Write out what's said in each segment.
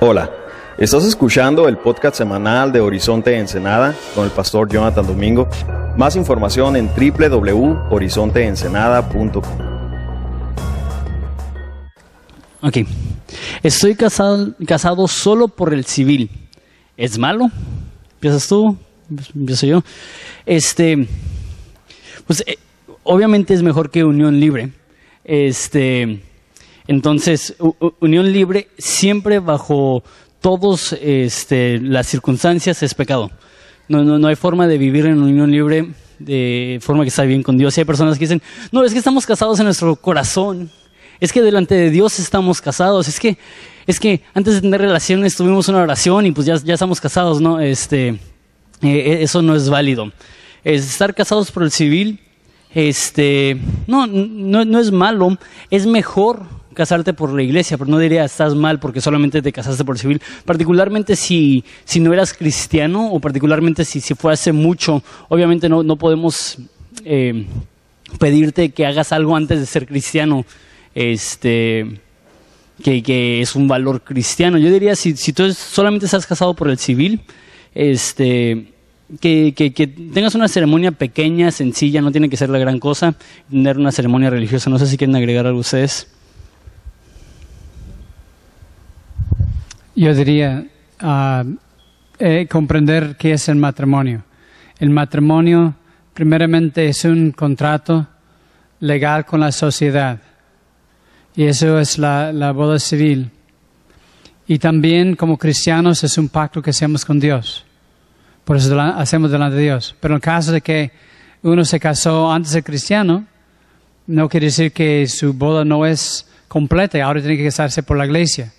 Hola, estás escuchando el podcast semanal de Horizonte Ensenada con el pastor Jonathan Domingo. Más información en www.horizonteensenada.com. Ok. Estoy casado, solo por el civil. ¿Es malo? ¿Piensas tú? Empiezo yo. Este, pues eh, obviamente es mejor que unión libre. Este, entonces, unión libre siempre bajo todas este, las circunstancias es pecado. No, no, hay forma de vivir en unión libre de forma que está bien con Dios. Y hay personas que dicen, no, es que estamos casados en nuestro corazón. Es que delante de Dios estamos casados. Es que, es que antes de tener relaciones tuvimos una oración y pues ya, ya estamos casados, ¿no? Este, eh, eso no es válido. Es estar casados por el civil, este, no, no, no es malo, es mejor casarte por la iglesia, pero no diría estás mal porque solamente te casaste por civil, particularmente si, si no eras cristiano o particularmente si, si fue hace mucho, obviamente no, no podemos eh, pedirte que hagas algo antes de ser cristiano, este, que, que es un valor cristiano. Yo diría, si, si tú solamente estás casado por el civil, este, que, que, que tengas una ceremonia pequeña, sencilla, no tiene que ser la gran cosa, tener una ceremonia religiosa. No sé si quieren agregar algo ustedes. Yo diría ah, eh, comprender qué es el matrimonio. El matrimonio, primeramente, es un contrato legal con la sociedad. Y eso es la, la boda civil. Y también, como cristianos, es un pacto que hacemos con Dios. Por eso hacemos delante de Dios. Pero en el caso de que uno se casó antes de cristiano, no quiere decir que su boda no es completa ahora tiene que casarse por la iglesia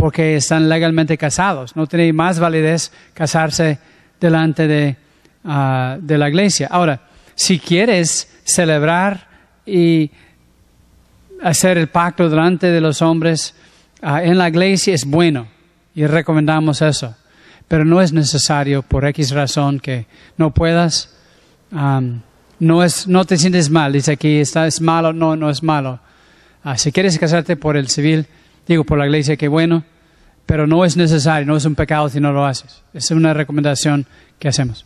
porque están legalmente casados. No tiene más validez casarse delante de, ah, de la iglesia. Ahora, si quieres celebrar y hacer el pacto delante de los hombres ah, en la iglesia es bueno y recomendamos eso. Pero no es necesario por X razón que no puedas. no, es, no te sientes mal, dice aquí, está, es malo, no, no es malo. Ah, si quieres casarte por el civil, digo por la iglesia, qué bueno, pero no es necesario, no es un pecado si no lo haces. Es una recomendación que hacemos.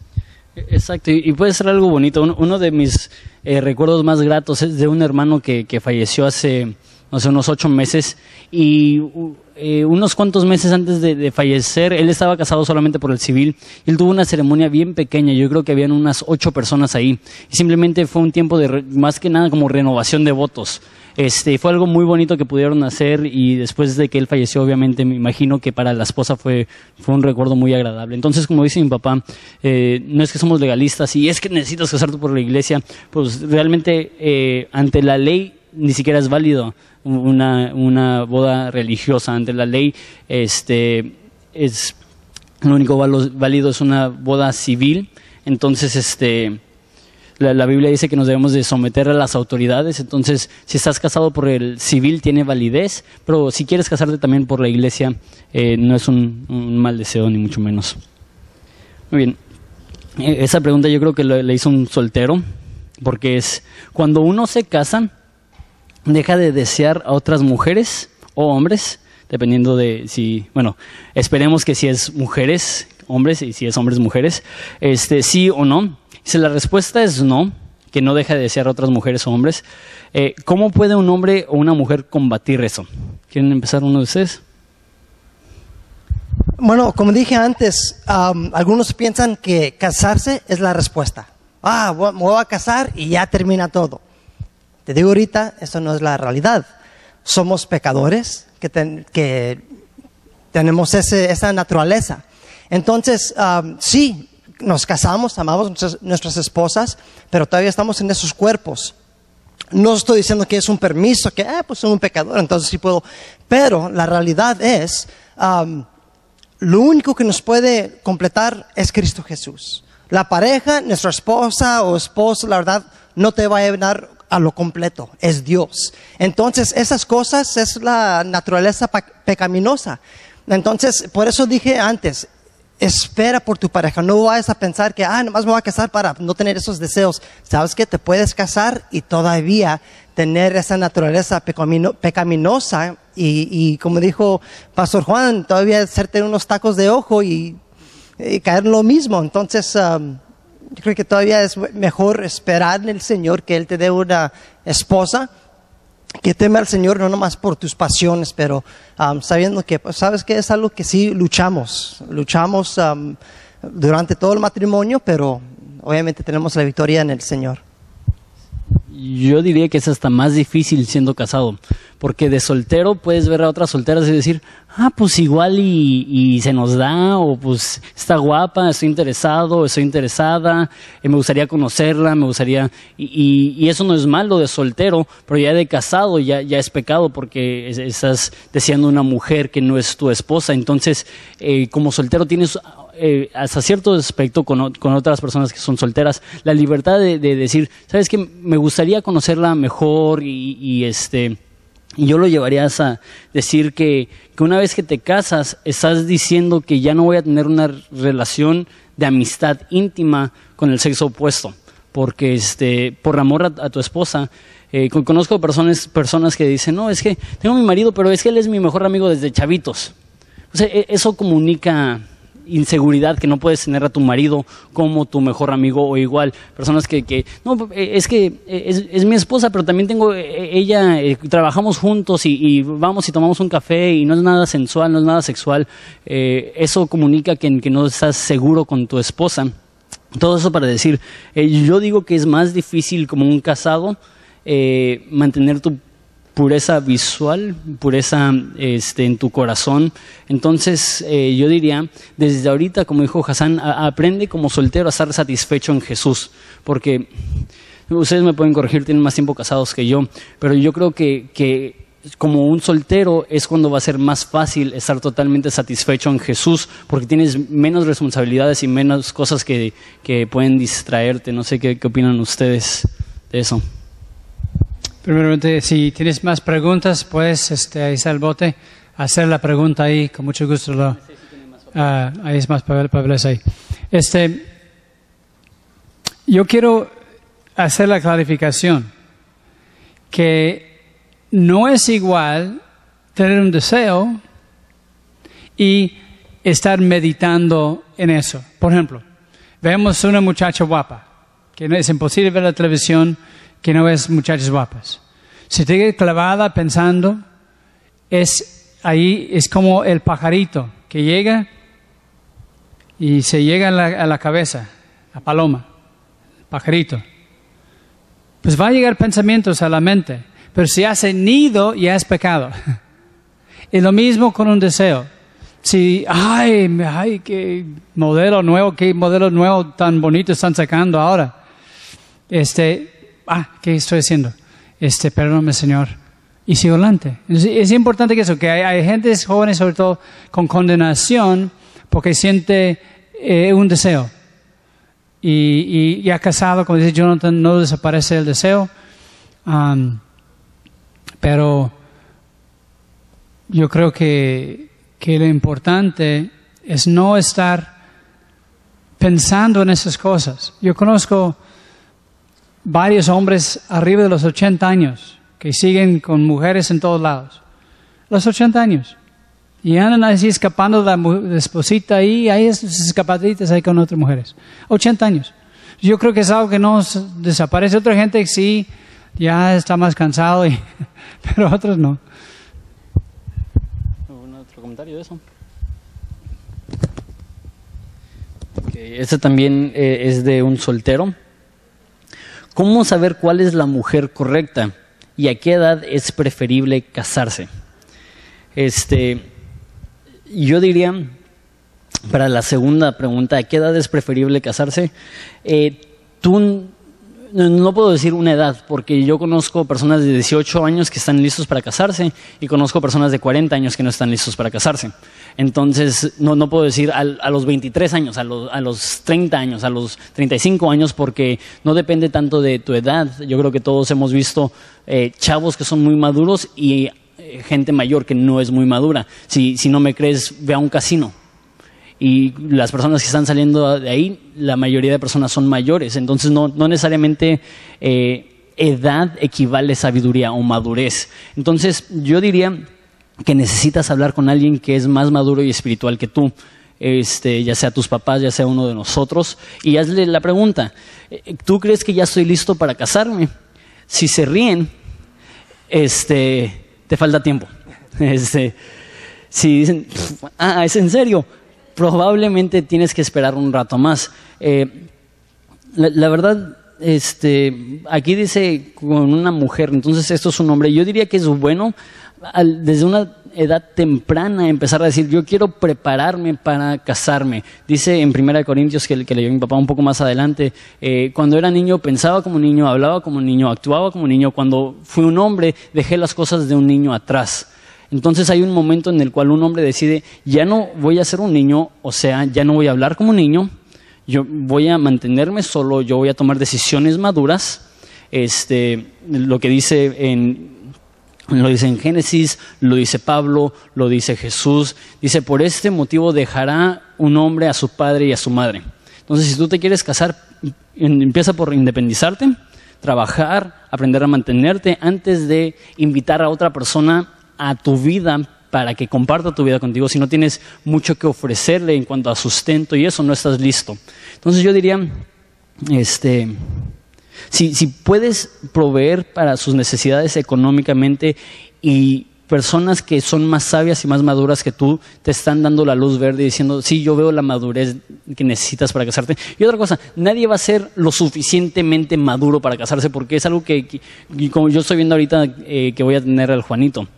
Exacto, y puede ser algo bonito. Uno, de mis eh, recuerdos más gratos es de un hermano que, que falleció hace, no sé, unos ocho meses y eh, unos cuantos meses antes de, fallecer, él estaba casado solamente por el civil él tuvo una ceremonia bien pequeña, yo creo que habían unas ocho personas ahí y simplemente fue un tiempo de, más que nada como renovación de votos. Este, fue algo muy bonito que pudieron hacer y después de que él falleció, obviamente me imagino que para la esposa fue, fue un recuerdo muy agradable. Entonces, como dice mi papá, eh, no es que somos legalistas y es que necesitas casarte por la iglesia, pues realmente eh, ante la ley ni siquiera es válido una, una boda religiosa. Ante la ley, este, es, lo único válido es una boda civil. Entonces, este, la, la Biblia dice que nos debemos de someter a las autoridades, entonces si estás casado por el civil tiene validez, pero si quieres casarte también por la iglesia eh, no es un, un mal deseo ni mucho menos. Muy bien, Eh, esa pregunta yo creo que le hizo un soltero, porque es cuando uno se casa, deja de desear a otras mujeres o hombres, dependiendo de si, bueno, esperemos que si es mujeres, hombres, y si es hombres, mujeres, este, sí o no. Si la respuesta es no, que no deja de desear otras mujeres o hombres, eh, ¿cómo puede un hombre o una mujer combatir eso? ¿Quieren empezar uno de ustedes? Bueno, como dije antes, algunos piensan que casarse es la respuesta. Ah, me voy a casar y ya termina todo. Te digo ahorita, eso no es la realidad. Somos pecadores que, ten- que tenemos esa naturaleza. Entonces, sí, nos casamos, amamos nuestras, esposas, pero todavía estamos en esos cuerpos. No estoy diciendo que es un permiso, que, ah, pues soy un pecador, entonces sí puedo. Pero la realidad es, lo único que nos puede completar es Cristo Jesús. La pareja, nuestra esposa o esposo, la verdad, no te va a llevar a lo completo, es Dios. Entonces, esas cosas es la naturaleza pecaminosa. Entonces, por eso dije antes, espera por tu pareja. No vayas a pensar que, ah, nomás me voy a casar para no tener esos deseos. ¿Sabes que Te puedes casar y todavía tener esa naturaleza pecaminosa y, como dijo Pastor Juan, todavía hacerte unos tacos de ojo y, caer en lo mismo. Entonces, um, yo creo que todavía es mejor esperar en el Señor que Él te dé una esposa que teme al Señor no nomás por tus pasiones, pero um, sabiendo que, pues, sabes que es algo que sí luchamos, luchamos um, durante todo el matrimonio, pero obviamente tenemos la victoria en el Señor yo diría que es hasta más difícil siendo casado, porque de soltero puedes ver a otras solteras y decir, ah, pues igual y, se nos da, o pues está guapa, estoy interesado, estoy interesada, eh, me gustaría conocerla, me gustaría, y, eso no es malo de soltero, pero ya de casado ya, ya es pecado porque estás deseando una mujer que no es tu esposa, entonces eh, como soltero tienes eh, hasta cierto aspecto con, otras personas que son solteras, la libertad de, decir, sabes que me gustaría conocerla mejor y, este y yo lo llevaría a decir que, una vez que te casas estás diciendo que ya no voy a tener una relación de amistad íntima con el sexo opuesto, porque este por amor a, tu esposa eh, conozco personas personas que dicen no es que tengo mi marido pero es que él es mi mejor amigo desde chavitos, e, eso comunica inseguridad que no puedes tener a tu marido como tu mejor amigo o igual. Personas que, que no, es que es, mi esposa, pero también tengo eh, ella, eh, trabajamos juntos y, vamos y tomamos un café y no es nada sensual, no es nada sexual. Eh, eso comunica que, que no estás seguro con tu esposa. Todo eso para decir, yo digo que es más difícil como un casado mantener tu pureza visual, pureza este, en tu corazón. Entonces, eh, yo diría, desde ahorita, como dijo Hassan, aprende como soltero a estar satisfecho en Jesús, porque ustedes me pueden corregir, tienen más tiempo casados que yo, pero yo creo que, que como un soltero es cuando va a ser más fácil estar totalmente satisfecho en Jesús, porque tienes menos responsabilidades y menos cosas que, que pueden distraerte. No sé qué, qué opinan ustedes de eso. Primeramente, si tienes más preguntas, puedes, este, ahí está el bote, hacer la pregunta ahí, con mucho gusto. Lo, ah, ahí es más Pablo ahí. Este, yo quiero hacer la clarificación que no es igual tener un deseo y estar meditando en eso. Por ejemplo, vemos una muchacha guapa, que es imposible ver la televisión, que no ves muchachas guapas. Si te quedas clavada pensando, es ahí, es como el pajarito que llega y se llega a la, cabeza, la paloma, pajarito. Pues va a llegar pensamientos a la mente, pero si hace nido ya es pecado. Y lo mismo con un deseo. Si, ay, ay, qué modelo nuevo, qué modelo nuevo tan bonito están sacando ahora. Este, ah, ¿qué estoy haciendo? Este, perdóname, Señor. Y sigo adelante. Es, importante que eso, que hay, hay, gente jóvenes, sobre todo, con condenación, porque siente eh, un deseo. Y, y, ha casado, como dice Jonathan, no desaparece el deseo. Um, pero yo creo que, que lo importante es no estar pensando en esas cosas. Yo conozco varios hombres arriba de los 80 años que siguen con mujeres en todos lados. Los 80 años. Y andan así escapando de la esposita ahí, ahí escapaditas ahí con otras mujeres. 80 años. Yo creo que es algo que no desaparece. Otra gente sí, ya está más cansado, y, pero otros no. ¿Algún otro comentario de eso? este también eh, es de un soltero ¿Cómo saber cuál es la mujer correcta y a qué edad es preferible casarse? Este, yo diría, para la segunda pregunta, ¿a qué edad es preferible casarse? Eh, tú no puedo decir una edad, porque yo conozco personas de 18 años que están listos para casarse y conozco personas de 40 años que no están listos para casarse. Entonces, no, no puedo decir a, los 23 años, a los, a los 30 años, a los 35 años, porque no depende tanto de tu edad. Yo creo que todos hemos visto eh, chavos que son muy maduros y eh, gente mayor que no es muy madura. Si, si no me crees, ve a un casino y las personas que están saliendo de ahí, la mayoría de personas son mayores, entonces no, no necesariamente eh, edad equivale sabiduría o madurez. Entonces yo diría que necesitas hablar con alguien que es más maduro y espiritual que tú. Este, ya sea tus papás, ya sea uno de nosotros, y hazle la pregunta, eh, ¿tú crees que ya estoy listo para casarme? Si se ríen, este, te falta tiempo. Este, si dicen, ah, es en serio, probablemente tienes que esperar un rato más. Eh, la, verdad, este, aquí dice con una mujer, entonces esto es un hombre. Yo diría que es bueno desde una edad temprana empezar a decir, yo quiero prepararme para casarme. Dice en Primera de Corintios que, que leyó mi papá un poco más adelante, eh, cuando era niño pensaba como niño, hablaba como niño, actuaba como niño. Cuando fui un hombre dejé las cosas de un niño atrás. Entonces hay un momento en el cual un hombre decide, ya no voy a ser un niño, o sea, ya no voy a hablar como niño, yo voy a mantenerme solo, yo voy a tomar decisiones maduras. Este, lo que dice en lo dice en Génesis, lo dice Pablo, lo dice Jesús. Dice, por este motivo dejará un hombre a su padre y a su madre. Entonces, si tú te quieres casar, empieza por independizarte, trabajar, aprender a mantenerte antes de invitar a otra persona a tu vida para que comparta tu vida contigo. Si no tienes mucho que ofrecerle en cuanto a sustento y eso, no estás listo. Entonces yo diría, este, si, si puedes proveer para sus necesidades económicamente y personas que son más sabias y más maduras que tú te están dando la luz verde diciendo, sí, yo veo la madurez que necesitas para casarte. Y otra cosa, nadie va a ser lo suficientemente maduro para casarse porque es algo que, como yo estoy viendo ahorita eh, que voy a tener al Juanito,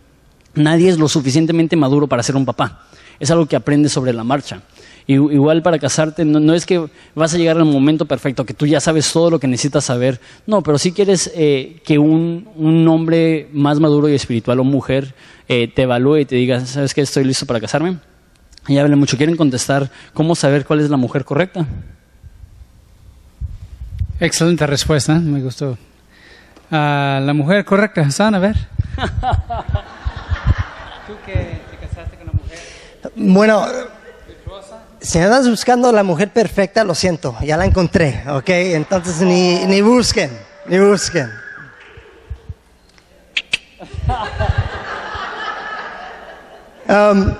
nadie es lo suficientemente maduro para ser un papá. Es algo que aprendes sobre la marcha. Igual para casarte, no, es que vas a llegar al momento perfecto, que tú ya sabes todo lo que necesitas saber. No, pero si quieres eh, que un, un, hombre más maduro y espiritual o mujer eh, te evalúe y te diga, ¿sabes qué? Estoy listo para casarme. Y hablen mucho. ¿Quieren contestar cómo saber cuál es la mujer correcta? Excelente respuesta, me gustó. Ah, la mujer correcta, Hassan, a ver. Tú que te casaste con la mujer. Bueno, si andas buscando la mujer perfecta, lo siento, ya la encontré, ¿ok? Entonces ni, ni busquen, ni busquen. Um,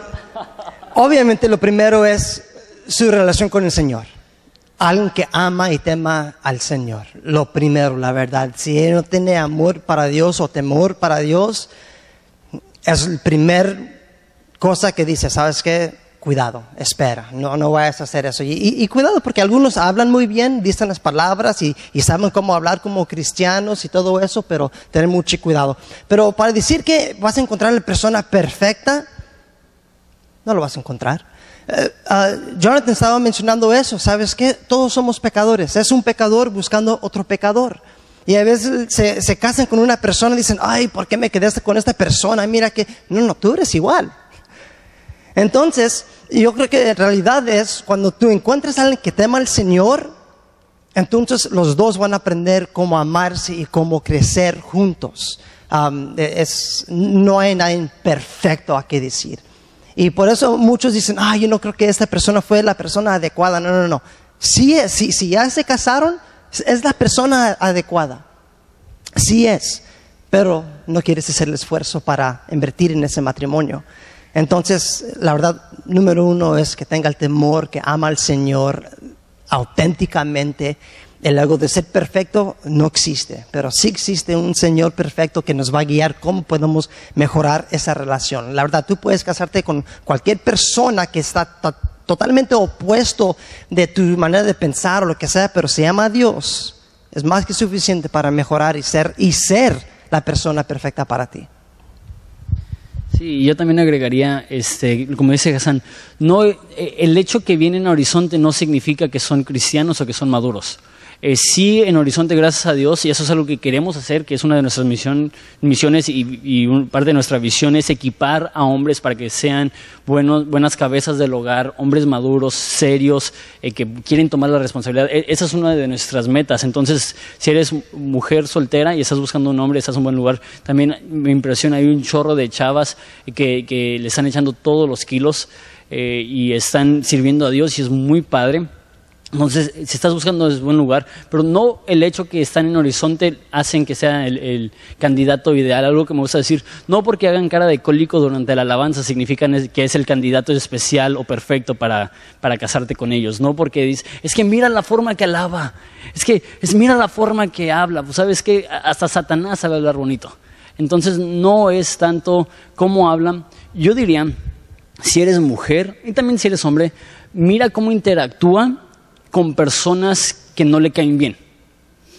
obviamente lo primero es su relación con el Señor. Alguien que ama y tema al Señor. Lo primero, la verdad. Si él no tiene amor para Dios o temor para Dios, es la primer cosa que dice, ¿sabes qué? cuidado, espera, no, no vayas a hacer eso. Y, cuidado porque algunos hablan muy bien, dicen las palabras y, saben cómo hablar como cristianos y todo eso, pero tener mucho cuidado. Pero para decir que vas a encontrar la persona perfecta, no lo vas a encontrar. Ah, Jonathan estaba mencionando eso, ¿sabes qué? Todos somos pecadores, es un pecador buscando otro pecador. Y a veces se, se casan con una persona y dicen, ay, ¿por qué me quedaste con esta persona? Mira que, no, no, tú eres igual. Entonces, yo creo que en realidad es cuando tú encuentras a alguien que tema al Señor, entonces los dos van a aprender cómo amarse y cómo crecer juntos. es, no hay nada perfecto a qué decir. Y por eso muchos dicen, ah, yo no creo que esta persona fue la persona adecuada. No, no, no. Sí es, si, si ya se casaron, es la persona adecuada. Sí es, pero no quieres hacer el esfuerzo para invertir en ese matrimonio. Entonces, la verdad, número uno es que tenga el temor, que ama al Señor auténticamente. El ego de ser perfecto no existe, pero sí existe un Señor perfecto que nos va a guiar cómo podemos mejorar esa relación. La verdad, tú puedes casarte con cualquier persona que está totalmente opuesto de tu manera de pensar o lo que sea, pero se llama Dios. Es más que suficiente para mejorar y ser, y ser la persona perfecta para ti. Sí, yo también agregaría, este, como dice Hassan, no, eh, el hecho que vienen a Horizonte no significa que son cristianos o que son maduros. Eh, sí, en Horizonte, gracias a Dios, y eso es algo que queremos hacer, que es una de nuestras misiones y, parte de nuestra visión es equipar a hombres para que sean buenos, buenas cabezas del hogar, hombres maduros, serios, eh, que quieren tomar la responsabilidad. E, esa es una de nuestras metas. Entonces, si eres mujer soltera y estás buscando un hombre, estás en un buen lugar. También me impresiona, hay un chorro de chavas que, que le están echando todos los kilos. eh, y están sirviendo a Dios y es muy padre. Entonces, si estás buscando es buen lugar, pero no el hecho que están en horizonte hacen que sea el, candidato ideal. Algo que me gusta decir, no porque hagan cara de cólico durante la alabanza significa que es el candidato especial o perfecto para, para casarte con ellos. No porque dices, es que mira la forma que alaba, es que es mira la forma que habla. Pues sabes que hasta Satanás sabe hablar bonito. Entonces, no es tanto cómo hablan. Yo diría, si eres mujer y también si eres hombre, mira cómo interactúa con personas que no le caen bien.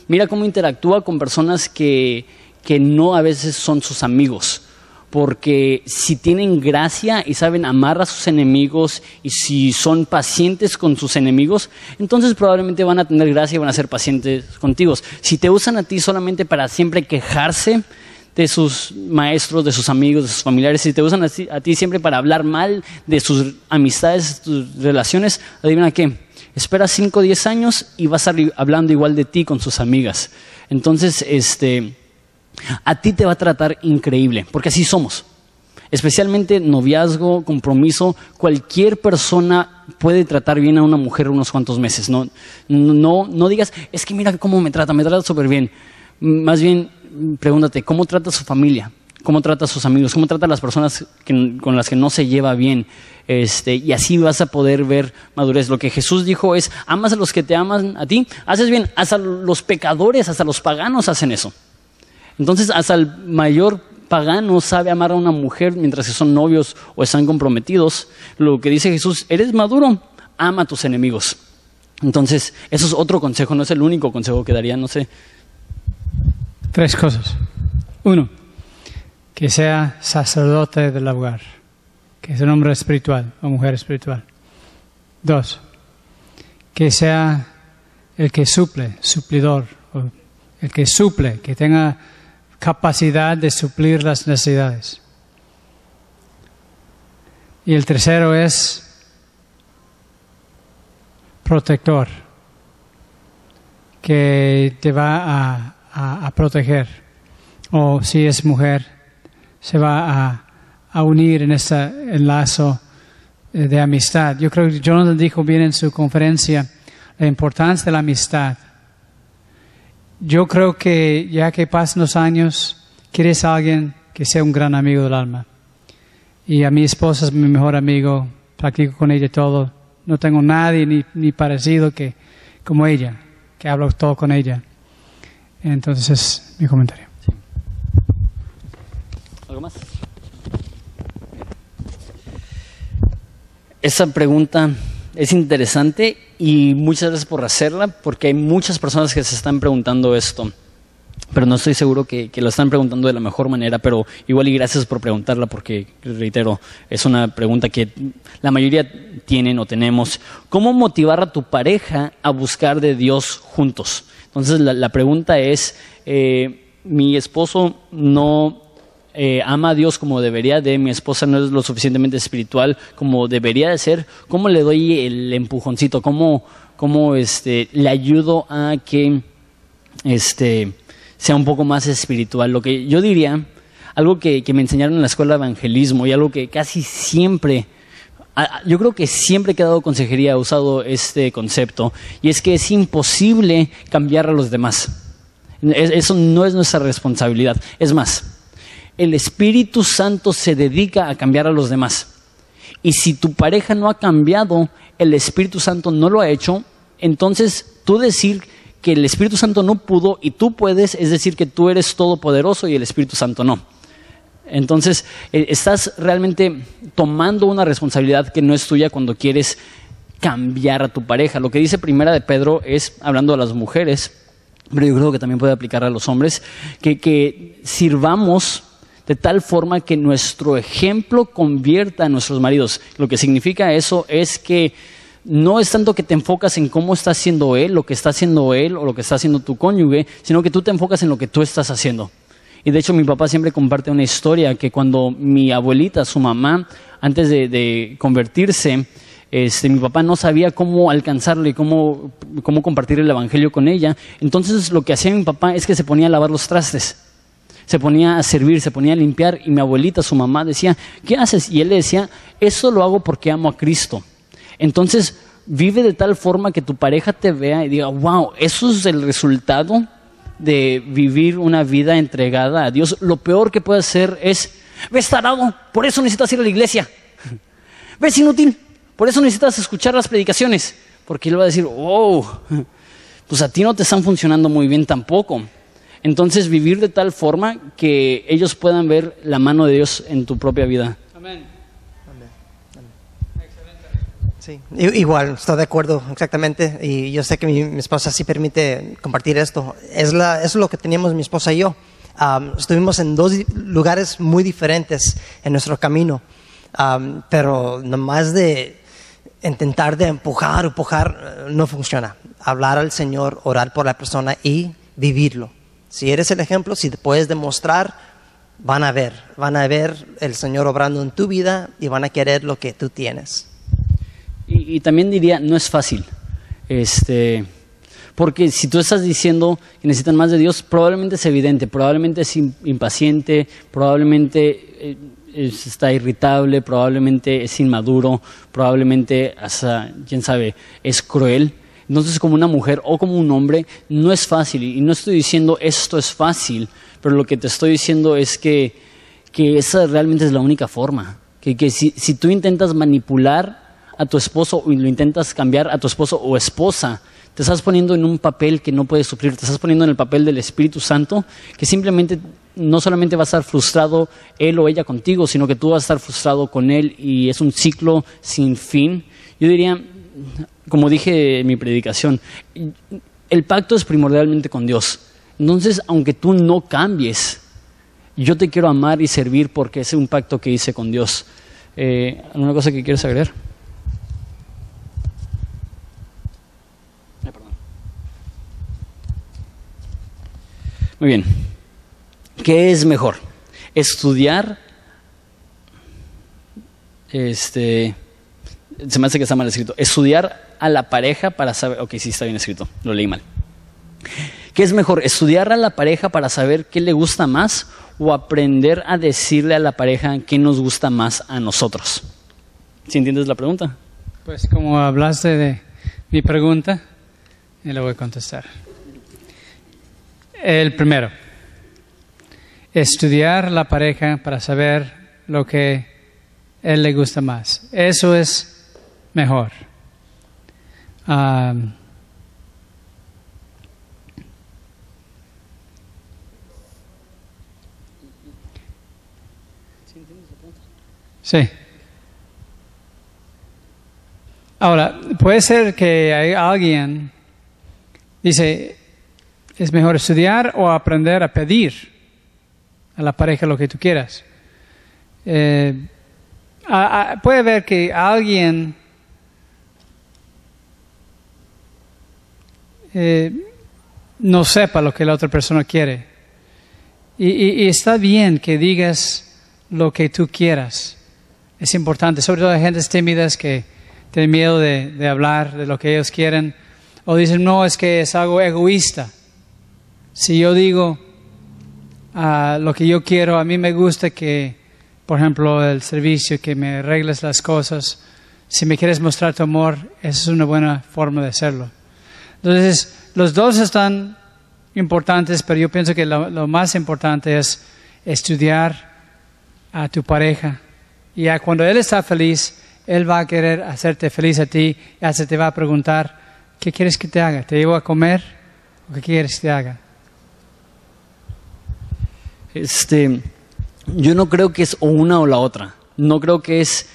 Mira cómo interactúa con personas que, que no a veces son sus amigos. Porque si tienen gracia y saben amar a sus enemigos y si son pacientes con sus enemigos, entonces probablemente van a tener gracia y van a ser pacientes contigo. Si te usan a ti solamente para siempre quejarse, de sus maestros, de sus amigos, de sus familiares, si te usan a ti, siempre para hablar mal de sus amistades, tus relaciones, adivina qué, espera 5 o 10 años y va a estar hablando igual de ti con sus amigas. Entonces, este, a ti te va a tratar increíble, porque así somos. Especialmente noviazgo, compromiso, cualquier persona puede tratar bien a una mujer unos cuantos meses. No, no, no digas, es que mira cómo me trata, me trata súper bien. Más bien, pregúntate, ¿cómo trata su familia? Cómo trata a sus amigos, cómo trata a las personas con las que no se lleva bien. Este, y así vas a poder ver madurez. Lo que Jesús dijo es, amas a los que te aman a ti, haces bien, hasta los pecadores, hasta los paganos hacen eso. Entonces, hasta el mayor pagano sabe amar a una mujer mientras que son novios o están comprometidos. Lo que dice Jesús, eres maduro, ama a tus enemigos. Entonces, eso es otro consejo, no es el único consejo que daría, no sé. Tres cosas. Uno, que sea sacerdote del hogar, que es un hombre espiritual o mujer espiritual. Dos, que sea el que suple, suplidor, el que suple, que tenga capacidad de suplir las necesidades. Y el tercero es protector, que te va a, a proteger. O si es mujer, se va a, unir en ese enlazo eh, de amistad. Yo creo que Jonathan dijo bien en su conferencia la importancia de la amistad. Yo creo que ya que pasan los años, quieres a alguien que sea un gran amigo del alma. Y a mi esposa es mi mejor amigo, practico con ella todo. No tengo nadie ni, ni parecido que como ella, que hablo todo con ella. Entonces es mi comentario. Esa pregunta es interesante y muchas gracias por hacerla porque hay muchas personas que se están preguntando esto, pero no estoy seguro que, lo están preguntando de la mejor manera, pero igual y gracias por preguntarla porque, reitero, es una pregunta que la mayoría tienen o tenemos. ¿Cómo motivar a tu pareja a buscar de Dios juntos? Entonces la, pregunta es, eh, mi esposo no eh, ama a Dios como debería de, mi esposa no es lo suficientemente espiritual como debería de ser, ¿cómo le doy el empujoncito? ¿Cómo, cómo este, le ayudo a que este, sea un poco más espiritual? Lo que yo diría, algo que, que me enseñaron en la escuela de evangelismo y algo que casi siempre yo creo que siempre he dado consejería he usado este concepto y es que es imposible cambiar a los demás. Eso no es nuestra responsabilidad. Es más, el Espíritu Santo se dedica a cambiar a los demás. Y si tu pareja no ha cambiado, el Espíritu Santo no lo ha hecho, entonces tú decir que el Espíritu Santo no pudo y tú puedes, es decir, que tú eres todopoderoso y el Espíritu Santo no. Entonces, eh, estás realmente tomando una responsabilidad que no es tuya cuando quieres cambiar a tu pareja. Lo que dice Primera de Pedro es, hablando a las mujeres, pero yo creo que también puede aplicar a los hombres, que, que sirvamos de tal forma que nuestro ejemplo convierta a nuestros maridos. Lo que significa eso es que no es tanto que te enfocas en cómo está haciendo él, lo que está haciendo él o lo que está haciendo tu cónyuge, sino que tú te enfocas en lo que tú estás haciendo. Y de hecho mi papá siempre comparte una historia que cuando mi abuelita, su mamá, antes de, convertirse, este, mi papá no sabía cómo alcanzarle, cómo, cómo compartir el evangelio con ella. Entonces lo que hacía mi papá es que se ponía a lavar los trastes. Se ponía a servir, se ponía a limpiar y mi abuelita, su mamá, decía, ¿qué haces? Y él le decía, eso lo hago porque amo a Cristo. Entonces, vive de tal forma que tu pareja te vea y diga, wow, eso es el resultado de vivir una vida entregada a Dios. Lo peor que puede hacer es, ves tarado, por eso necesitas ir a la iglesia. Ves inútil, por eso necesitas escuchar las predicaciones. Porque él va a decir, oh, pues a ti no te están funcionando muy bien tampoco. Entonces vivir de tal forma que ellos puedan ver la mano de Dios en tu propia vida. Amén. Sí, igual, estoy de acuerdo exactamente. Y yo sé que mi, mi esposa sí permite compartir esto. Es, la, es lo que teníamos mi esposa y yo. Am, estuvimos en dos lugares muy diferentes en nuestro camino. Am, pero nomás de intentar de empujar, empujar, eh, no funciona. Hablar al Señor, orar por la persona y vivirlo. Si eres el ejemplo, si te puedes demostrar, van a ver, van a ver el Señor obrando en tu vida y van a querer lo que tú tienes. Y, también diría, no es fácil. Este, porque si tú estás diciendo que necesitan más de Dios, probablemente es evidente, probablemente es im- impaciente, probablemente eh, es- está irritable, probablemente es inmaduro, probablemente, hasta, quién sabe, es cruel. Entonces, como una mujer o como un hombre, no es fácil. Y no estoy diciendo esto es fácil, pero lo que te estoy diciendo es que, que esa realmente es la única forma. Que, que si, si tú intentas manipular a tu esposo o lo intentas cambiar a tu esposo o esposa, te estás poniendo en un papel que no puedes sufrir, te estás poniendo en el papel del Espíritu Santo, que simplemente no solamente va a estar frustrado él o ella contigo, sino que tú vas a estar frustrado con él y es un ciclo sin fin. Yo diría, como dije en mi predicación, el pacto es primordialmente con Dios. Entonces, aunque tú no cambies, yo te quiero amar y servir porque es un pacto que hice con Dios. Eh, ¿Alguna cosa que quieres agregar? Muy bien. ¿Qué es mejor? Estudiar. Este. Se me hace que está mal escrito. Estudiar a la pareja para saber. Ok, sí está bien escrito. Lo leí mal. ¿Qué es mejor? ¿Estudiar a la pareja para saber qué le gusta más o aprender a decirle a la pareja qué nos gusta más a nosotros? ¿Sí entiendes la pregunta? Pues como hablaste de mi pregunta, y lo voy a contestar. El primero, estudiar la pareja para saber lo que él le gusta más. Eso es mejor. Am, sí. Ahora, puede ser que hay alguien dice, es mejor estudiar o aprender a pedir a la pareja lo que tú quieras. Eh, puede ver que alguien eh, no sepa lo que la otra persona quiere. Y, está bien que digas lo que tú quieras. Es importante, sobre todo hay gentes tímidas que tienen miedo de, hablar de lo que ellos quieren. O dicen, no, es que es algo egoísta. Si yo digo ah, lo que yo quiero, a mí me gusta que, por ejemplo, el servicio, que me arregles las cosas. Si me quieres mostrar tu amor, esa es una buena forma de hacerlo. Entonces, los dos están importantes, pero yo pienso que lo, más importante es estudiar a tu pareja. Y ya cuando él está feliz, él va a querer hacerte feliz a ti y hasta te va a preguntar, ¿qué quieres que te haga? ¿Te llevo a comer o qué quieres que te haga? Este, yo no creo que es una o la otra. No creo que es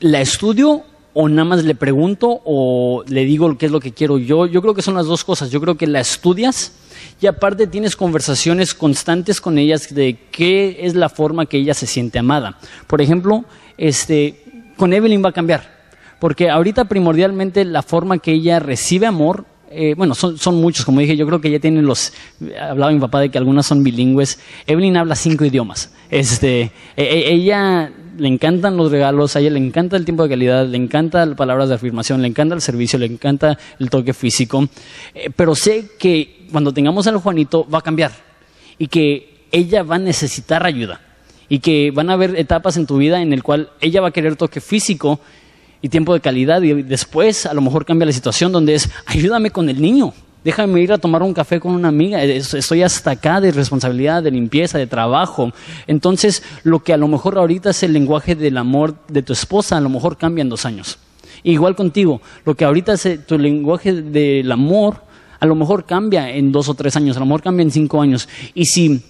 la estudio o nada más le pregunto o le digo qué es lo que quiero yo. Yo creo que son las dos cosas. Yo creo que la estudias y aparte tienes conversaciones constantes con ellas de qué es la forma que ella se siente amada. Por ejemplo, este, con Evelyn va a cambiar. Porque ahorita primordialmente la forma que ella recibe amor, eh, bueno, son, son muchos, como dije, yo creo que ella tiene los, hablaba mi papá de que algunas son bilingües, Evelyn habla cinco idiomas. Este, e- e- ella le encantan los regalos, a ella le encanta el tiempo de calidad, le encanta las palabras de afirmación, le encanta el servicio, le encanta el toque físico, Eh, pero sé que cuando tengamos al Juanito va a cambiar y que ella va a necesitar ayuda y que van a haber etapas en tu vida en el cual ella va a querer toque físico y tiempo de calidad y después a lo mejor cambia la situación donde es ayúdame con el niño, déjame ir a tomar un café con una amiga, estoy hasta acá de responsabilidad, de limpieza, de trabajo. Entonces, lo que a lo mejor ahorita es el lenguaje del amor de tu esposa, a lo mejor cambia en dos años. Igual contigo, lo que ahorita es tu lenguaje del amor, a lo mejor cambia en dos o tres años, a lo mejor cambia en cinco años. Y si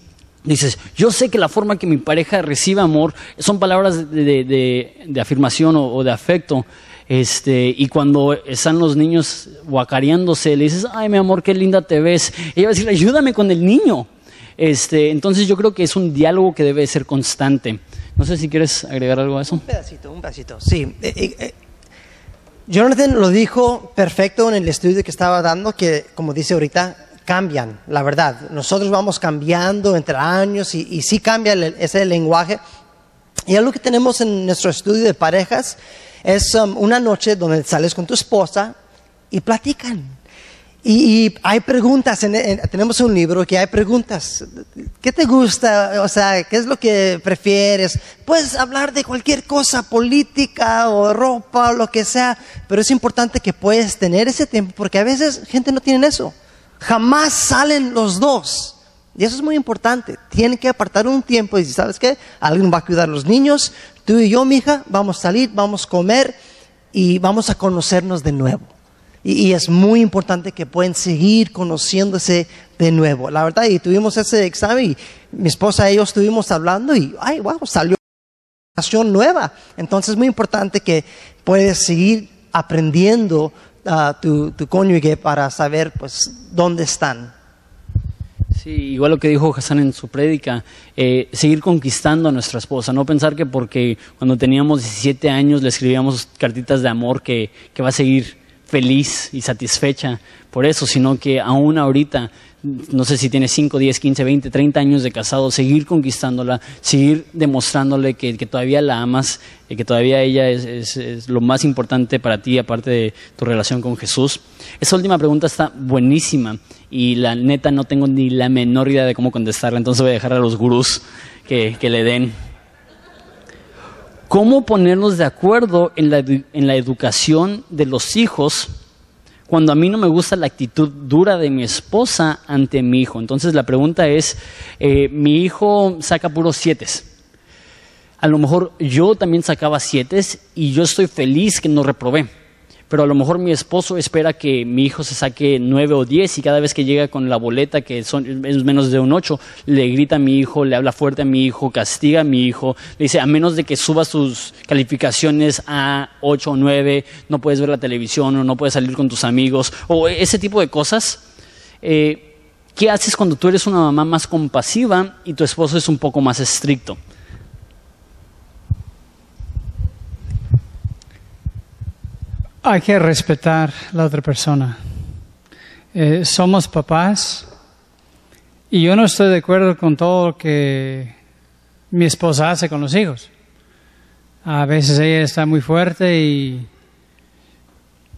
dices, yo sé que la forma que mi pareja recibe amor son palabras de, afirmación o, de afecto, este, y cuando están los niños guacareándose, le dices, ay, mi amor, qué linda te ves. Ella va a decir, ayúdame con el niño. Este, entonces yo creo que es un diálogo que debe ser constante. No sé si quieres agregar algo a eso. Un pedacito, un pedacito. Sí, eh, eh, eh, Jonathan lo dijo perfecto en el estudio que estaba dando, que como dice ahorita, cambian, la verdad. Nosotros vamos cambiando entre años y, sí cambia ese lenguaje. Y algo que tenemos en nuestro estudio de parejas es um, una noche donde sales con tu esposa y platican. Y, hay preguntas, tenemos un libro que hay preguntas. ¿Qué te gusta? O sea, ¿qué es lo que prefieres? Puedes hablar de cualquier cosa, política o ropa o lo que sea, pero es importante que puedas tener ese tiempo porque a veces gente no tiene eso. Jamás salen los dos. Y eso es muy importante. Tienen que apartar un tiempo y decir, ¿sabes qué? Alguien va a cuidar a los niños, tú y yo, mi hija, vamos a salir, vamos a comer y vamos a conocernos de nuevo. Y, es muy importante que puedan seguir conociéndose de nuevo. La verdad, y tuvimos ese examen y mi esposa y yo estuvimos hablando y, ay, wow, salió una relación nueva. Entonces es muy importante que puedes seguir aprendiendo a tu, tu cónyuge para saber, pues, dónde están. Sí, igual lo que dijo Hassan en su prédica, eh, seguir conquistando a nuestra esposa, no pensar que porque cuando teníamos 17 años le escribíamos cartitas de amor que, que va a seguir feliz y satisfecha por eso, sino que aún ahorita, no sé si tiene 5, 10, 15, 20, 30 años de casado, seguir conquistándola, seguir demostrándole que, todavía la amas, y que todavía ella es, lo más importante para ti, aparte de tu relación con Jesús. Esa última pregunta está buenísima y la neta no tengo ni la menor idea de cómo contestarla, entonces voy a dejar a los gurús que, que le den cómo ponernos de acuerdo en la, en la educación de los hijos cuando a mí no me gusta la actitud dura de mi esposa ante mi hijo. Entonces la pregunta es, eh, mi hijo saca puros siete. A lo mejor yo también sacaba siete y yo estoy feliz que no reprobé pero a lo mejor mi esposo espera que mi hijo se saque nueve o diez y cada vez que llega con la boleta, que son, es menos de un ocho, le grita a mi hijo, le habla fuerte a mi hijo, castiga a mi hijo, le dice, a menos de que suba sus calificaciones a ocho o nueve, no puedes ver la televisión o no puedes salir con tus amigos, o ese tipo de cosas. Eh, ¿Qué haces cuando tú eres una mamá más compasiva y tu esposo es un poco más estricto? Hay que respetar la otra persona. Eh, somos papás y yo no estoy de acuerdo con todo lo que mi esposa hace con los hijos. A veces ella está muy fuerte y...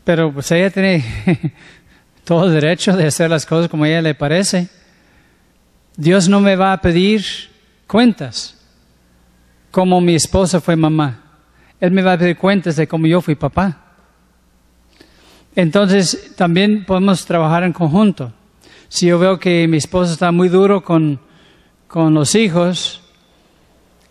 Pero pues ella tiene todo el derecho de hacer las cosas como a ella le parece. Dios no me va a pedir cuentas como mi esposa fue mamá. Él me va a pedir cuentas de cómo yo fui papá. Entonces, también podemos trabajar en conjunto. Si yo veo que mi esposo está muy duro con, con los hijos,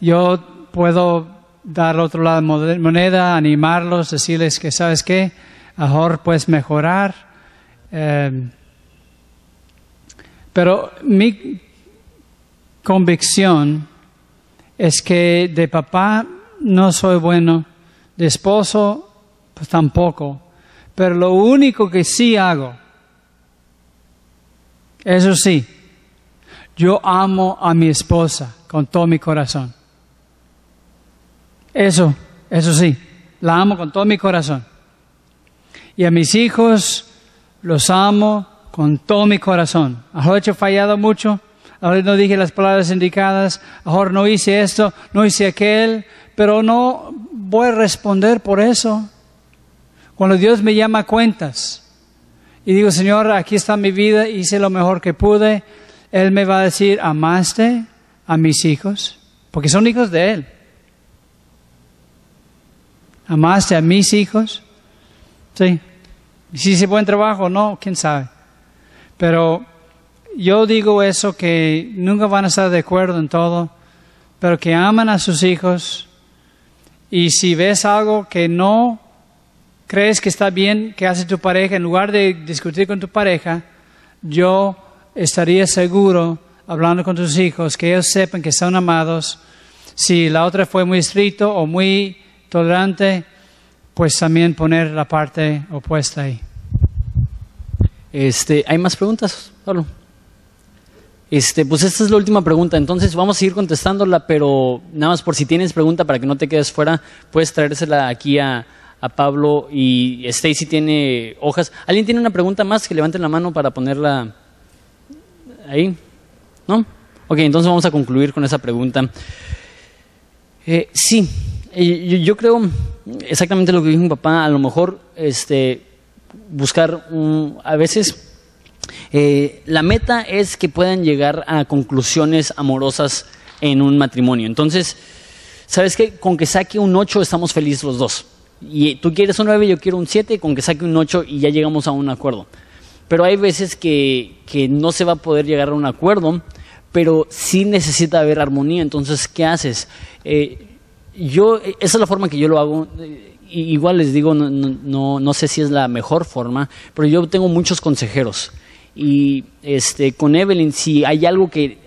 yo puedo dar otro lado de moneda, animarlos, decirles que, ¿sabes qué? Mejor puedes mejorar. Eh, pero mi convicción es que de papá no soy bueno, de esposo pues tampoco. Pero lo único que sí hago, eso sí, yo amo a mi esposa con todo mi corazón. Eso, eso sí, la amo con todo mi corazón. Y a mis hijos los amo con todo mi corazón. Ahora he fallado mucho, ahora no dije las palabras indicadas, ahora no hice esto, no hice aquel, pero no voy a responder por eso. Cuando Dios me llama a cuentas y digo, Señor, aquí está mi vida, hice lo mejor que pude, Él me va a decir, ¿amaste? a mis hijos, porque son hijos de Él. ¿Amaste a mis hijos? Sí. ¿Y si hice buen trabajo? No, quién sabe. Pero yo digo eso que nunca van a estar de acuerdo en todo, pero que aman a sus hijos y si ves algo que no crees que está bien que hace tu pareja, en lugar de discutir con tu pareja, yo estaría seguro hablando con tus hijos que ellos sepan que son amados. Si la otra fue muy estricto o muy tolerante, pues también poner la parte opuesta ahí. Este, ¿Hay más preguntas, Pablo? Este, pues esta es la última pregunta, entonces vamos a seguir contestándola, pero nada más por si tienes pregunta para que no te quedes fuera, puedes traérsela aquí a, a Pablo y Stacy tiene hojas. ¿Alguien tiene una pregunta más? Que levanten la mano para ponerla ahí. ¿No? Ok, entonces vamos a concluir con esa pregunta. Eh, sí, eh, yo, creo exactamente lo que dijo mi papá, a lo mejor este, buscar un, a veces eh, la meta es que puedan llegar a conclusiones amorosas en un matrimonio. Entonces, ¿sabes qué? Con que saque un 8 estamos felices los dos. Y tú quieres un 9, yo quiero un 7, con que saque un 8 y ya llegamos a un acuerdo. Pero hay veces que, que no se va a poder llegar a un acuerdo, pero sí necesita haber armonía. Entonces, ¿qué haces? Eh, yo, esa es la forma que yo lo hago. Igual les digo, no, no, no sé si es la mejor forma, pero yo tengo muchos consejeros. Y este, con Evelyn, si hay algo que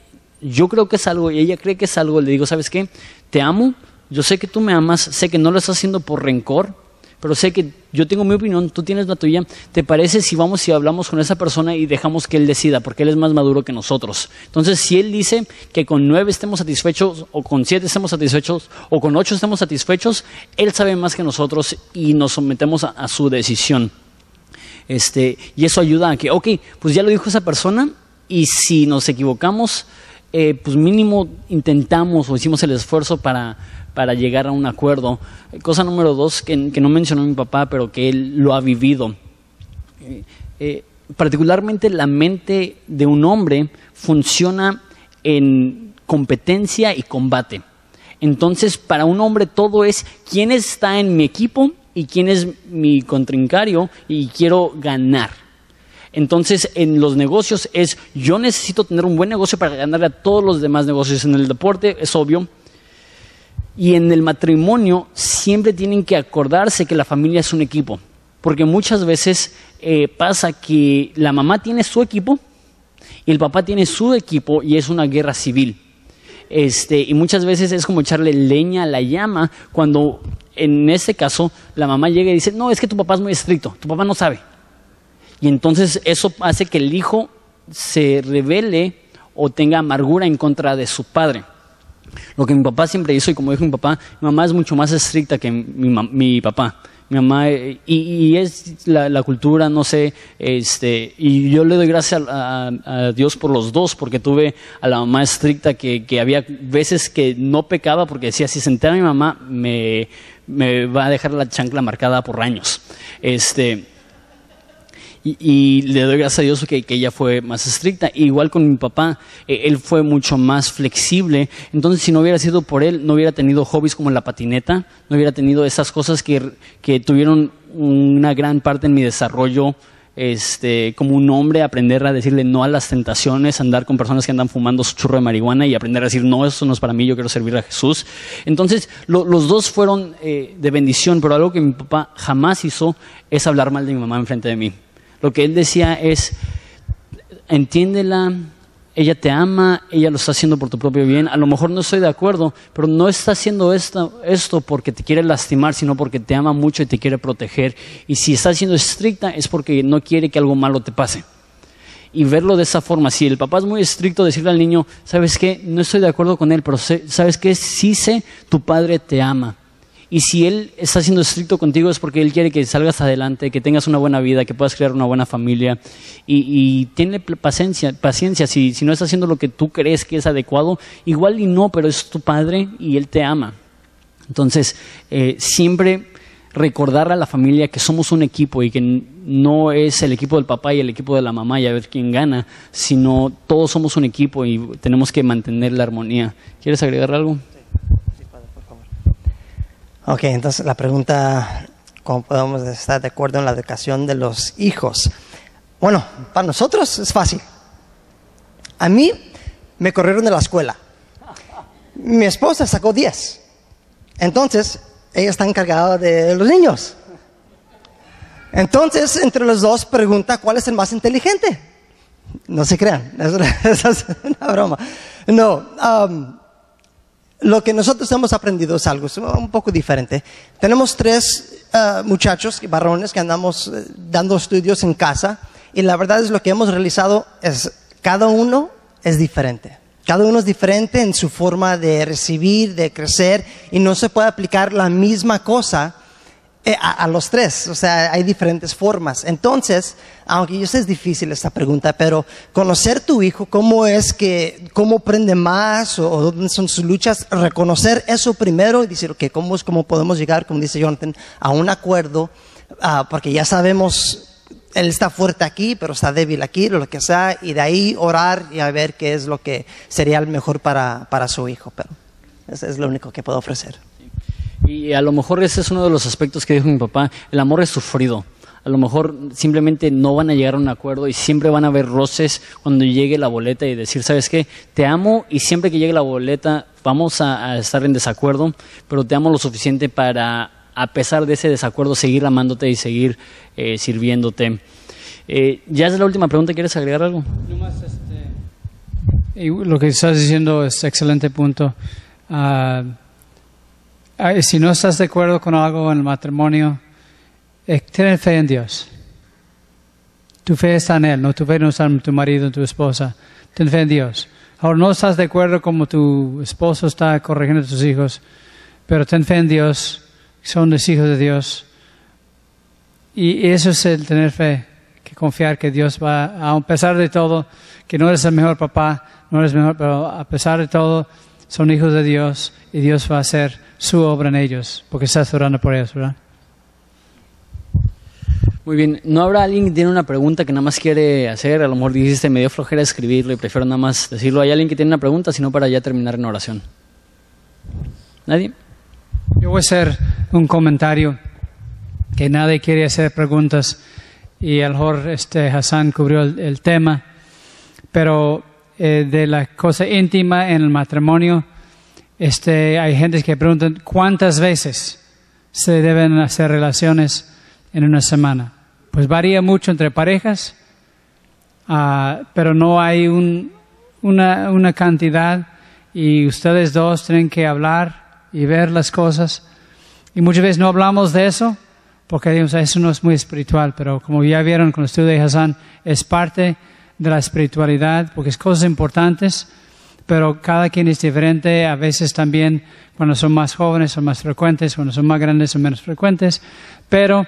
yo creo que es algo y ella cree que es algo, le digo, ¿sabes qué? Te amo, yo sé que tú me amas, sé que no lo estás haciendo por rencor, pero sé que yo tengo mi opinión, tú tienes la tuya. ¿Te parece si vamos y hablamos con esa persona y dejamos que él decida? Porque él es más maduro que nosotros. Entonces, si él dice que con nueve estemos satisfechos, o con siete estemos satisfechos, o con ocho estemos satisfechos, él sabe más que nosotros y nos sometemos a, su decisión. Este, y eso ayuda a que, ok, pues ya lo dijo esa persona y si nos equivocamos, eh, pues mínimo intentamos o hicimos el esfuerzo para, para llegar a un acuerdo. Cosa número dos, que, no mencionó mi papá, pero que él lo ha vivido. Eh, eh, particularmente la mente de un hombre funciona en competencia y combate. Entonces, para un hombre todo es quién está en mi equipo y quién es mi contrincario y quiero ganar. Entonces, en los negocios es, yo necesito tener un buen negocio para ganarle a todos los demás negocios. En el deporte es obvio. Y en el matrimonio siempre tienen que acordarse que la familia es un equipo. Porque muchas veces eh, pasa que la mamá tiene su equipo y el papá tiene su equipo y es una guerra civil. Este, y muchas veces es como echarle leña a la llama cuando en este caso la mamá llega y dice, no, es que tu papá es muy estricto, tu papá no sabe. Y entonces eso hace que el hijo se revele o tenga amargura en contra de su padre. Lo que mi papá siempre hizo, y como dijo mi papá, mi mamá es mucho más estricta que mi, mi papá mi mamá, y, y es la, la, cultura, no sé, este, y yo le doy gracias a, a, a, Dios por los dos, porque tuve a la mamá estricta que, que había veces que no pecaba, porque decía, si se entera mi mamá, me, me va a dejar la chancla marcada por años. Este, y, y, le doy gracias a Dios que, ella fue más estricta. Igual con mi papá, eh, él fue mucho más flexible. Entonces, si no hubiera sido por él, no hubiera tenido hobbies como la patineta, no hubiera tenido esas cosas que, que tuvieron una gran parte en mi desarrollo este, como un hombre, aprender a decirle no a las tentaciones, andar con personas que andan fumando su churro de marihuana y aprender a decir no, eso no es para mí, yo quiero servir a Jesús. Entonces, lo, los dos fueron eh, de bendición, pero algo que mi papá jamás hizo es hablar mal de mi mamá enfrente de mí. Lo que él decía es, entiéndela, ella te ama, ella lo está haciendo por tu propio bien. A lo mejor no estoy de acuerdo, pero no está haciendo esto, esto porque te quiere lastimar, sino porque te ama mucho y te quiere proteger. Y si está siendo estricta es porque no quiere que algo malo te pase. Y verlo de esa forma, si el papá es muy estricto, decirle al niño, ¿sabes qué? No estoy de acuerdo con él, pero ¿sabes qué? Sí sé, tu padre te ama y si Él está siendo estricto contigo es porque Él quiere que salgas adelante, que tengas una buena vida, que puedas crear una buena familia. Y, tiene paciencia, paciencia. Si, si no está haciendo lo que tú crees que es adecuado, igual y no, pero es tu Padre y Él te ama. Entonces, eh, siempre recordar a la familia que somos un equipo y que no es el equipo del papá y el equipo de la mamá y a ver quién gana, sino todos somos un equipo y tenemos que mantener la armonía. ¿Quieres agregar algo? Sí, padre, por favor. Ok, entonces la pregunta, ¿cómo podemos estar de acuerdo en la educación de los hijos? Bueno, para nosotros es fácil. A mí me corrieron de la escuela. Mi esposa sacó 10. Entonces, ella está encargada de los niños. Entonces, entre los dos pregunta cuál es el más inteligente. No se crean, esa es una broma. No, um, lo que nosotros hemos aprendido es algo un poco diferente. Tenemos tres uh, muchachos, varones, que andamos eh, dando estudios en casa y la verdad es lo que hemos realizado es cada uno es diferente. Cada uno es diferente en su forma de recibir, de crecer, y no se puede aplicar la misma cosa eh, a, los tres. O sea, hay diferentes formas. Entonces, aunque yo sé es difícil esta pregunta, pero conocer tu hijo, cómo es que, cómo aprende más o, dónde son sus luchas, reconocer eso primero y decir, ok, ¿cómo es cómo podemos llegar, como dice Jonathan, a un acuerdo? Ah, porque ya sabemos él está fuerte aquí, pero está débil aquí, lo que sea, y de ahí orar y a ver qué es lo que sería el mejor para, para su hijo. Pero eso es lo único que puedo ofrecer. Y a lo mejor ese es uno de los aspectos que dijo mi papá, el amor es sufrido. A lo mejor simplemente no van a llegar a un acuerdo y siempre van a haber roces cuando llegue la boleta y decir, ¿sabes qué? Te amo y siempre que llegue la boleta vamos a, estar en desacuerdo, pero te amo lo suficiente para a pesar de ese desacuerdo, seguir amándote y seguir eh, sirviéndote. Eh, ya es la última pregunta, ¿quieres agregar algo? Este, lo que estás diciendo es excelente punto. Ah, si no estás de acuerdo con algo en el matrimonio, eh, ten fe en Dios. Tu fe está en Él, no tu fe no está en tu marido, en tu esposa. Ten fe en Dios. Ahora no estás de acuerdo como tu esposo está corrigiendo a tus hijos, pero ten fe en Dios son los hijos de Dios. Y eso es el tener fe, que confiar que Dios va, a pesar de todo, que no eres el mejor papá, no eres mejor, pero a pesar de todo, son hijos de Dios y Dios va a hacer su obra en ellos, porque estás orando por ellos, ¿verdad? Muy bien, ¿no habrá alguien que tiene una pregunta que nada más quiere hacer? A lo mejor dijiste, me dio flojera escribirlo y prefiero nada más decirlo. ¿Hay alguien que tiene una pregunta? Si no, para ya terminar en oración. ¿Nadie? Yo voy a hacer un comentario que nadie quiere hacer preguntas y a lo mejor este Hassan cubrió el, tema, pero eh, de la cosa íntima en el matrimonio, este, hay gente que preguntan cuántas veces se deben hacer relaciones en una semana. Pues varía mucho entre parejas, uh, pero no hay un, una, una cantidad y ustedes dos tienen que hablar y ver las cosas. Y muchas veces no hablamos de eso porque digamos, eso no es muy espiritual, pero como ya vieron con el estudio de Hassan, es parte de la espiritualidad porque es cosas importantes, pero cada quien es diferente. A veces también cuando son más jóvenes son más frecuentes, cuando son más grandes son menos frecuentes, pero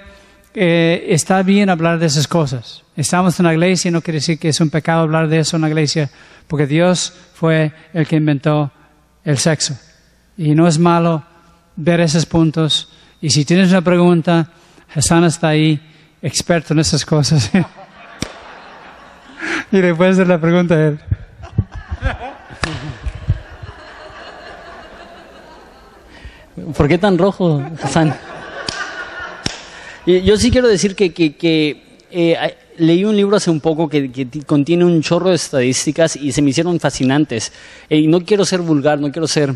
eh, está bien hablar de esas cosas. Estamos en la iglesia y no quiere decir que es un pecado hablar de eso en la iglesia, porque Dios fue el que inventó el sexo. Y no es malo ver esos puntos. Y si tienes una pregunta, Hassan está ahí, experto en esas cosas. y le puedes hacer la pregunta a él. ¿Por qué tan rojo, Hassan? Yo sí quiero decir que, que, eh, leí un libro hace un poco que, contiene un chorro de estadísticas y se me hicieron fascinantes. Y no quiero ser vulgar, no quiero ser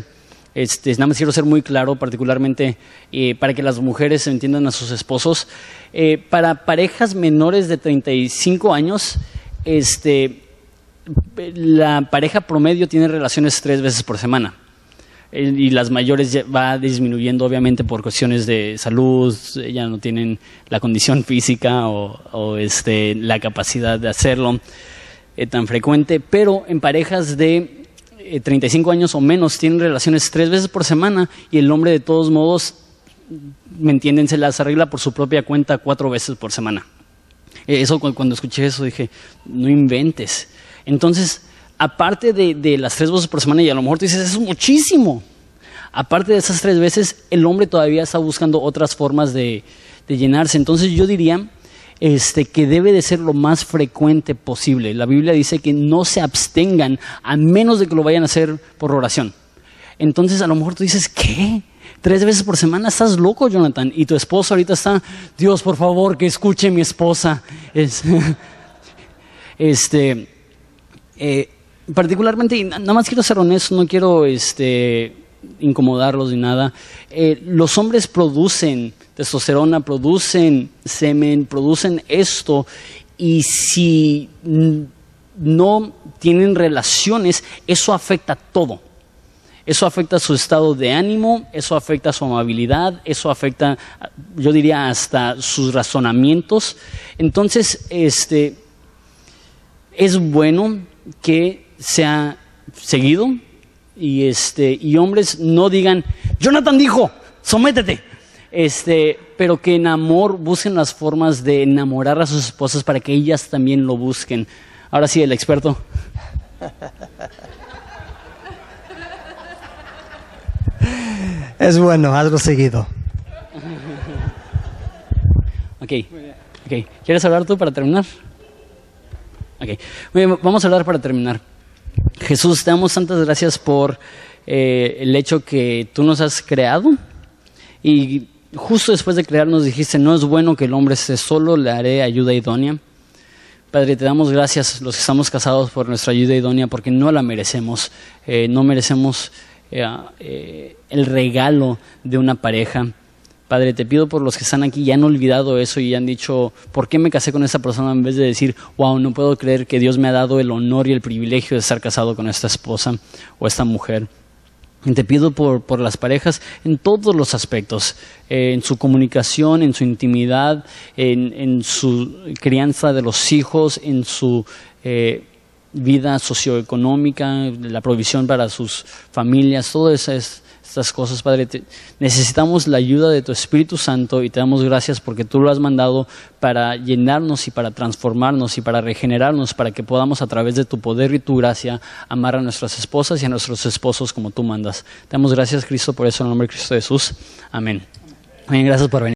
este, nada más quiero ser muy claro, particularmente eh, para que las mujeres entiendan a sus esposos. Eh, para parejas menores de 35 años, este, la pareja promedio tiene relaciones tres veces por semana. Eh, y las mayores va disminuyendo, obviamente, por cuestiones de salud, ya no tienen la condición física o, este, la capacidad de hacerlo tan frecuente. Pero en parejas de 35 eh, años o menos tienen relaciones tres veces por semana y el hombre de todos modos, ¿me entienden? Se las arregla por su propia cuenta cuatro veces por semana. Eh, eso cuando escuché eso dije, no inventes. Entonces, aparte de, las tres veces por semana, y a lo mejor tú dices, eso es muchísimo. aparte de esas tres veces, el hombre todavía está buscando otras formas de, de llenarse. Entonces yo diría este, que debe de ser lo más frecuente posible. La Biblia dice que no se abstengan a menos de que lo vayan a hacer por oración. Entonces a lo mejor tú dices, ¿qué? Tres veces por semana, estás loco, Jonathan. Y tu esposo ahorita está, Dios, por favor, que escuche mi esposa. este, eh, particularmente, nada más quiero ser honesto, no quiero este, incomodarlos ni nada. Eh, los hombres producen testosterona, producen semen, producen esto, y si no tienen relaciones, eso afecta todo. Eso afecta su estado de ánimo, eso afecta su amabilidad, eso afecta, yo diría, hasta sus razonamientos. Entonces, este, es bueno que sea seguido y, este, y hombres no digan, Jonathan dijo, sométete. Este, pero que en amor busquen las formas de enamorar a sus esposas para que ellas también lo busquen. Ahora sí, el experto. Es bueno, hazlo seguido. Ok, ok. ¿Quieres hablar tú para terminar? Ok. vamos a hablar para terminar. Jesús, te damos tantas gracias por eh, el hecho que tú nos has creado y justo después de crearnos dijiste, no es bueno que el hombre esté solo, le haré ayuda idónea. Padre, te damos gracias los que estamos casados por nuestra ayuda idónea porque no la merecemos, eh, no merecemos eh, eh, el regalo de una pareja. Padre, te pido por los que están aquí y han olvidado eso y han dicho, ¿por qué me casé con esta persona? En vez de decir, wow, no puedo creer que Dios me ha dado el honor y el privilegio de estar casado con esta esposa o esta mujer. Y te pido por, por, las parejas en todos los aspectos, eh, en su comunicación, en su intimidad, en, en, su crianza de los hijos, en su vida socioeconómica, la provisión para sus familias, todas estas cosas, Padre. necesitamos la ayuda de tu Espíritu Santo y te damos gracias porque tú lo has mandado para llenarnos y para transformarnos y para regenerarnos, para que podamos a través de tu poder y tu gracia amar a nuestras esposas y a nuestros esposos como tú mandas. Te damos gracias, Cristo, por eso en el nombre de Cristo Jesús. Amén. Amén. Gracias por venir.